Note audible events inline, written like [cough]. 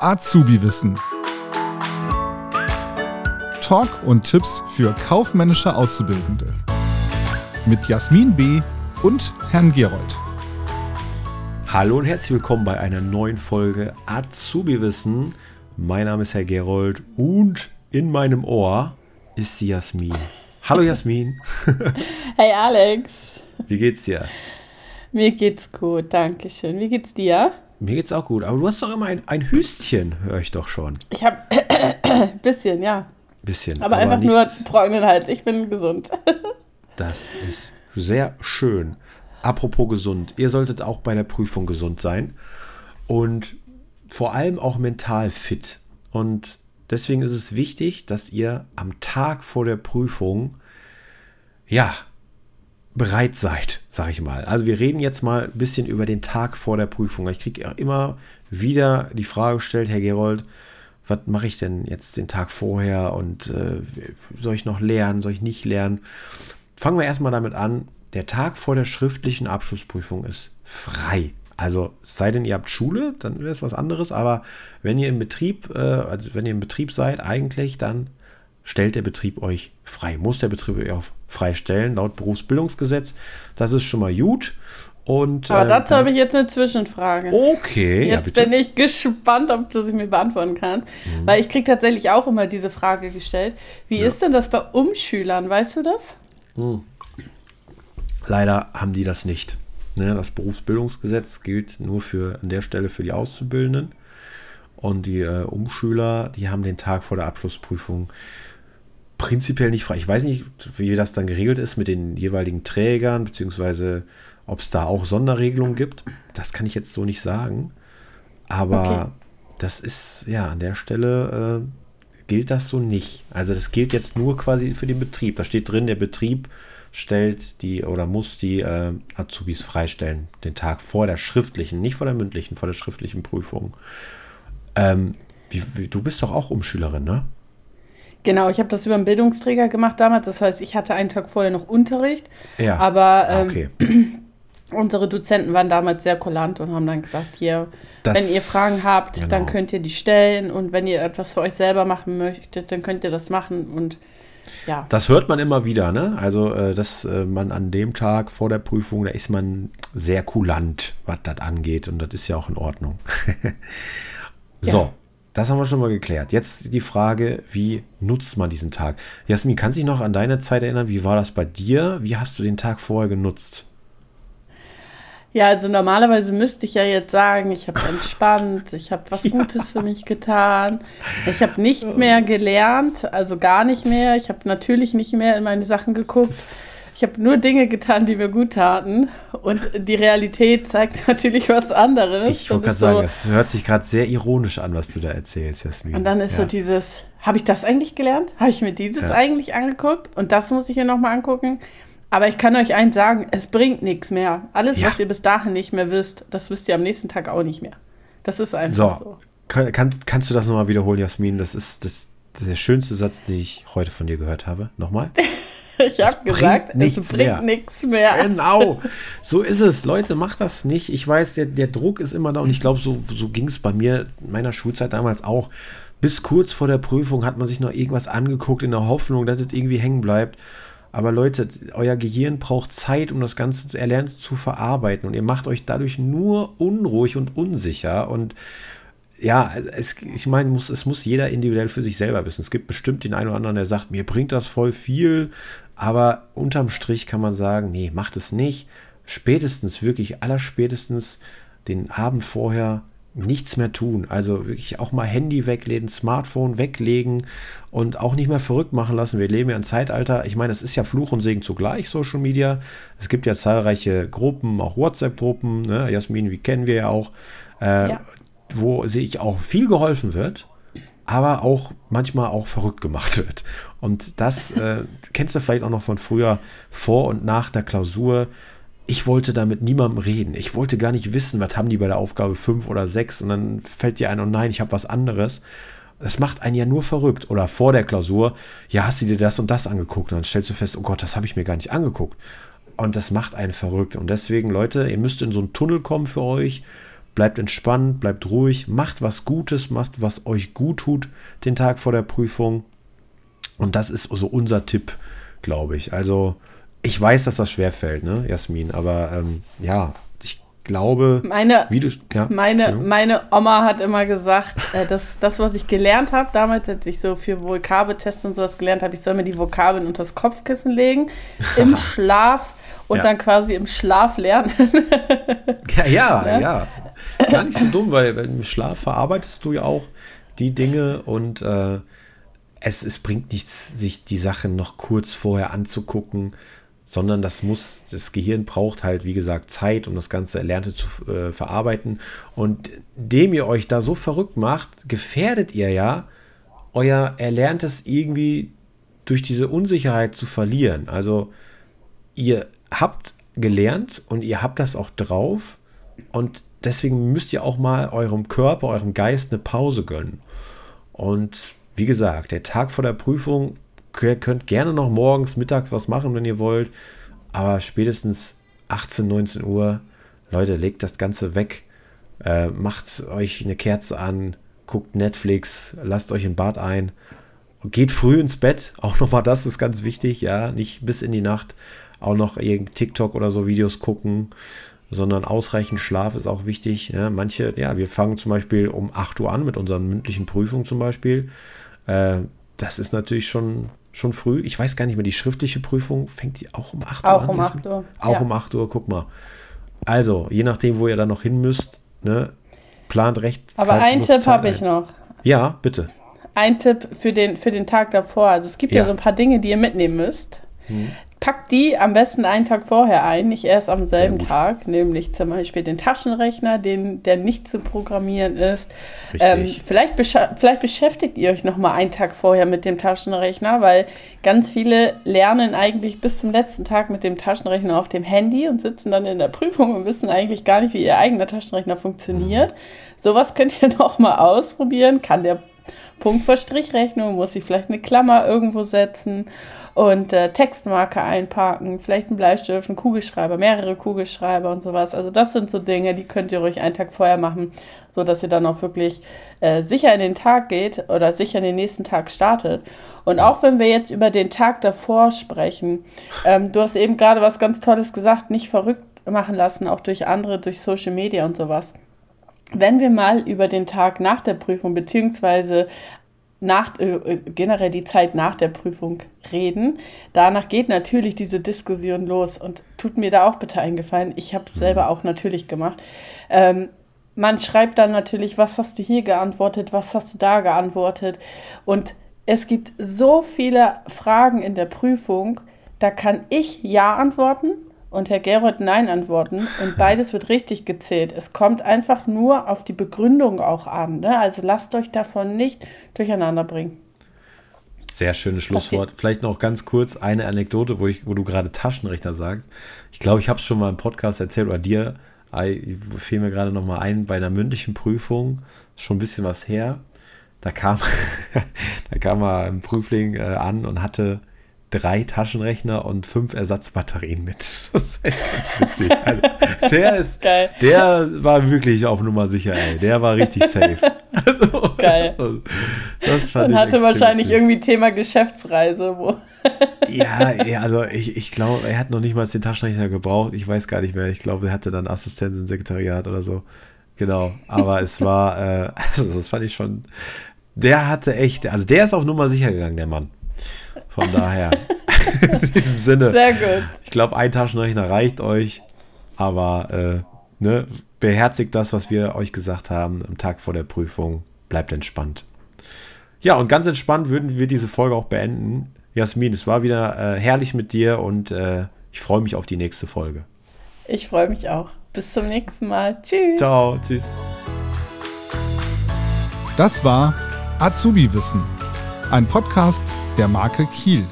Azubi-Wissen. Talk und Tipps für kaufmännische Auszubildende. Mit Jasmin B. und Herrn Gerold. Hallo und herzlich willkommen bei einer neuen Folge Azubi-Wissen. Mein Name ist Herr Gerold und in meinem Ohr ist die Jasmin. Hallo Jasmin. [laughs] Hey Alex. Wie geht's dir? Mir geht's gut, danke schön. Wie geht's dir? Mir geht's auch gut, aber du hast doch immer ein, ein Hüstchen, höre ich doch schon. Ich habe ein [coughs] bisschen, ja. Bisschen. Aber, einfach nur trockenen Hals. Ich bin gesund. [laughs] Das ist sehr schön. Apropos gesund, ihr solltet auch bei der Prüfung gesund sein und vor allem auch mental fit. Und deswegen ist es wichtig, dass ihr am Tag vor der Prüfung, ja, bereit seid, sag ich mal. Also wir reden jetzt mal ein bisschen über den Tag vor der Prüfung. Ich kriege immer wieder die Frage gestellt, Herr Gerold, was mache ich denn jetzt den Tag vorher und äh, soll ich noch lernen, soll ich nicht lernen? Fangen wir erstmal damit an. Der Tag vor der schriftlichen Abschlussprüfung ist frei. Also es sei denn, ihr habt Schule, dann wäre es was anderes. Aber wenn ihr im Betrieb, äh, also wenn ihr im Betrieb seid, eigentlich, dann stellt der Betrieb euch frei. Muss der Betrieb euch auch freistellen, laut Berufsbildungsgesetz. Das ist schon mal gut. Und, Aber ähm, dazu habe ich jetzt eine Zwischenfrage. Okay, ja, Jetzt bitte. bin ich gespannt, ob du sie mir beantworten kannst. Weil ich kriege tatsächlich auch immer diese Frage gestellt. Wie ist denn das bei Umschülern? Weißt du das? Leider haben die das nicht. Ne, das Berufsbildungsgesetz gilt nur für an der Stelle für die Auszubildenden. Und die äh, Umschüler, die haben den Tag vor der Abschlussprüfung prinzipiell nicht frei. Ich weiß nicht, wie das dann geregelt ist mit den jeweiligen Trägern, beziehungsweise ob es da auch Sonderregelungen gibt. Das kann ich jetzt so nicht sagen. Aber Okay. das ist, ja, an der Stelle äh, gilt das so nicht. Also das gilt jetzt nur quasi für den Betrieb. Da steht drin, der Betrieb stellt die oder muss die äh, Azubis freistellen, den Tag vor der schriftlichen, nicht vor der mündlichen, vor der schriftlichen Prüfung. Ähm, wie, wie, du bist doch auch Umschülerin, ne? Genau, ich habe das über einen Bildungsträger gemacht damals. Das heißt, ich hatte einen Tag vorher noch Unterricht. Ja. Aber Ah, ähm, okay. [clears throat] unsere Dozenten waren damals sehr kulant und haben dann gesagt, hier, Das- wenn ihr Fragen habt, dann genau. könnt ihr die stellen. Und wenn ihr etwas für euch selber machen möchtet, dann könnt ihr das machen. Und ja. Das hört man immer wieder, ne? Also, äh, dass äh, man an dem Tag vor der Prüfung, da ist man sehr kulant, was das angeht. Und das ist ja auch in Ordnung. [laughs] so, Ja. Das haben wir schon mal geklärt. Jetzt die Frage, wie nutzt man diesen Tag? Jasmin, kannst du dich noch an deine Zeit erinnern? Wie war das bei dir? Wie hast du den Tag vorher genutzt? Ja, also normalerweise müsste ich ja jetzt sagen, ich habe entspannt, ich habe was [laughs] Gutes für mich getan. Ich habe nicht mehr gelernt, also gar nicht mehr. Ich habe natürlich nicht mehr in meine Sachen geguckt. Ich habe nur Dinge getan, die mir gut taten. Und die Realität zeigt [laughs] natürlich was anderes. Ich wollte Das gerade ist sagen, es hört sich gerade sehr ironisch an, was du da erzählst, Jasmin. Und dann ist ja. so dieses, habe ich das eigentlich gelernt? Habe ich mir dieses Ja. eigentlich angeguckt? Und das muss ich mir nochmal angucken. Aber ich kann euch eins sagen, es bringt nichts mehr. Alles, Ja. was ihr bis dahin nicht mehr wisst, das wisst ihr am nächsten Tag auch nicht mehr. Das ist einfach So, so. Kann, kann, kannst du das nochmal wiederholen, Jasmin? Das ist das, der schönste Satz, den ich heute von dir gehört habe. Nochmal? [laughs] Ich habe gesagt, nichts es bringt nichts mehr. Genau, so ist es. Leute, macht das nicht. Ich weiß, der, der Druck ist immer da und ich glaube, so, so ging es bei mir in meiner Schulzeit damals auch. Bis kurz vor der Prüfung hat man sich noch irgendwas angeguckt in der Hoffnung, dass es irgendwie hängen bleibt. Aber Leute, euer Gehirn braucht Zeit, um das Ganze erlernt zu verarbeiten und ihr macht euch dadurch nur unruhig und unsicher und ja, es, ich meine, muss, es muss jeder individuell für sich selber wissen. Es gibt bestimmt den einen oder anderen, der sagt, mir bringt das voll viel, aber unterm Strich kann man sagen, nee, macht es nicht. Spätestens, wirklich allerspätestens den Abend vorher nichts mehr tun. Also wirklich auch mal Handy weglegen, Smartphone weglegen und auch nicht mehr verrückt machen lassen. Wir leben ja im Zeitalter, ich meine, es ist ja Fluch und Segen zugleich, Social Media. Es gibt ja zahlreiche Gruppen, auch WhatsApp-Gruppen, ne? Jasmin, wie kennen wir ja auch, äh, Ja. Wo sich auch viel geholfen wird, aber auch manchmal auch verrückt gemacht [laughs] wird. Und das äh, kennst du vielleicht auch noch von früher, vor und nach der Klausur. Ich wollte da mit niemandem reden. Ich wollte gar nicht wissen, was haben die bei der Aufgabe 5 oder 6 und dann fällt dir ein, oh nein, ich habe was anderes. Das macht einen ja nur verrückt. Oder vor der Klausur, ja, hast du dir das und das angeguckt? Und dann stellst du fest, oh Gott, das habe ich mir gar nicht angeguckt. Und das macht einen verrückt. Und deswegen, Leute, ihr müsst in so einen Tunnel kommen für euch. Bleibt entspannt, bleibt ruhig, macht was Gutes, macht was euch gut tut den Tag vor der Prüfung. Und das ist so unser Tipp, glaube ich. Also ich weiß, dass das schwerfällt, ne, Jasmin, aber ähm, ja, ich glaube, meine, du, ja, meine, meine Oma hat immer gesagt, äh, dass das, was ich gelernt habe, damals, als ich so für Vokabeltests und sowas gelernt habe, ich soll mir die Vokabeln unter das Kopfkissen legen, [laughs] im Schlaf und ja. dann quasi im Schlaf lernen. ja, ja, [laughs] ja, ja. Gar nicht so dumm, weil, weil im Schlaf verarbeitest du ja auch die Dinge und äh, es, es bringt nichts, sich die Sachen noch kurz vorher anzugucken, sondern das muss, das Gehirn braucht halt, wie gesagt, Zeit, um das ganze Erlernte zu äh, verarbeiten. Und indem ihr euch da so verrückt macht, gefährdet ihr ja euer Erlerntes irgendwie durch diese Unsicherheit zu verlieren. Also ihr habt gelernt und ihr habt das auch drauf und deswegen müsst ihr auch mal eurem Körper, eurem Geist eine Pause gönnen. Und wie gesagt, der Tag vor der Prüfung, ihr könnt gerne noch morgens, mittags was machen, wenn ihr wollt, aber spätestens 18, 19 Uhr, Leute, legt das Ganze weg, äh, macht euch eine Kerze an, guckt Netflix, lasst euch in Bad ein, geht früh ins Bett, [laughs] auch nochmal das ist ganz wichtig, ja, nicht bis in die Nacht auch noch irgendein TikTok oder so Videos gucken, sondern ausreichend Schlaf ist auch wichtig. Ja, manche, ja, wir fangen zum Beispiel um 8 Uhr an mit unseren mündlichen Prüfungen zum Beispiel. Äh, das ist natürlich schon, schon früh. Ich weiß gar nicht mehr, die schriftliche Prüfung fängt die auch um 8 Uhr auch an? Auch um 8 Uhr. Auch ja. um 8 Uhr, guck mal. Also, je nachdem, wo ihr dann noch hin müsst, ne, plant recht. Aber einen Tipp habe ich noch. Ja, bitte. Ein Tipp für den, für den Tag davor. Also es gibt ja, ja so ein paar Dinge, die ihr mitnehmen müsst. Hm packt die am besten einen Tag vorher ein, nicht erst am selben Tag, nämlich zum Beispiel den Taschenrechner, den, der nicht zu programmieren ist. Ähm, vielleicht, vielleicht beschäftigt ihr euch noch mal einen Tag vorher mit dem Taschenrechner, weil ganz viele lernen eigentlich bis zum letzten Tag mit dem Taschenrechner auf dem Handy und sitzen dann in der Prüfung und wissen eigentlich gar nicht, wie ihr eigener Taschenrechner funktioniert. Mhm. Sowas könnt ihr [laughs] noch mal ausprobieren. Kann der Punkt vor Strichrechnung, muss ich vielleicht eine Klammer irgendwo setzen und äh, Textmarke einparken, vielleicht ein Bleistift, einen Kugelschreiber, mehrere Kugelschreiber und sowas. Also das sind so Dinge, die könnt ihr ruhig einen Tag vorher machen, so dass ihr dann auch wirklich äh, sicher in den Tag geht oder sicher in den nächsten Tag startet. Und auch wenn wir jetzt über den Tag davor sprechen, ähm, du hast eben gerade was ganz Tolles gesagt, nicht verrückt machen lassen, auch durch andere, durch Social Media und sowas. Wenn wir mal über den Tag nach der Prüfung beziehungsweise nach, äh, generell die Zeit nach der Prüfung reden. Danach geht natürlich diese Diskussion los und tut mir da auch bitte eingefallen. Ich habe es mhm. selber auch natürlich gemacht. Ähm, man schreibt dann natürlich, was hast du hier geantwortet, was hast du da geantwortet. Und es gibt so viele Fragen in der Prüfung, da kann ich Ja antworten und Herr Gerold Nein antworten und beides wird richtig gezählt. Es kommt einfach nur auf die Begründung auch an. Ne? Also lasst euch davon nicht durcheinander bringen. Sehr schönes Schlusswort. Vielleicht noch ganz kurz eine Anekdote, wo, ich, wo du gerade Taschenrechner sagst. Ich glaube, ich habe es schon mal im Podcast erzählt oder dir. Ich fiel mir gerade noch mal ein bei einer mündlichen Prüfung, schon ein bisschen was her. Da kam, [laughs] da kam er im Prüfling äh, an und hatte drei Taschenrechner und fünf Ersatzbatterien mit. [laughs] Das ist echt ganz witzig. Also, der ist, [laughs] Geil. der war wirklich auf Nummer sicher, ey. Der war richtig safe. [laughs] Also, Geil. Das fand und hatte wahrscheinlich witzig. irgendwie Thema Geschäftsreise, wo. ja, ja, also ich, ich glaube, er hat noch nicht mal den Taschenrechner gebraucht. Ich weiß gar nicht mehr. Ich glaube, er hatte dann Assistenz im Sekretariat oder so. Genau. Aber es war, äh, also das fand ich schon. Der hatte echt, also der ist auf Nummer sicher gegangen, der Mann. Von daher, [laughs] in diesem Sinne. Sehr gut. Ich glaube, ein Taschenrechner reicht euch, aber äh, ne, beherzigt das, was wir euch gesagt haben am Tag vor der Prüfung. Bleibt entspannt. Ja, und ganz entspannt würden wir diese Folge auch beenden. Jasmin, es war wieder äh, herrlich mit dir und äh, ich freue mich auf die nächste Folge. Ich freue mich auch. Bis zum nächsten Mal. Tschüss. Ciao. Tschüss. Das war Azubi Wissen, ein Podcast der Marke Kiel.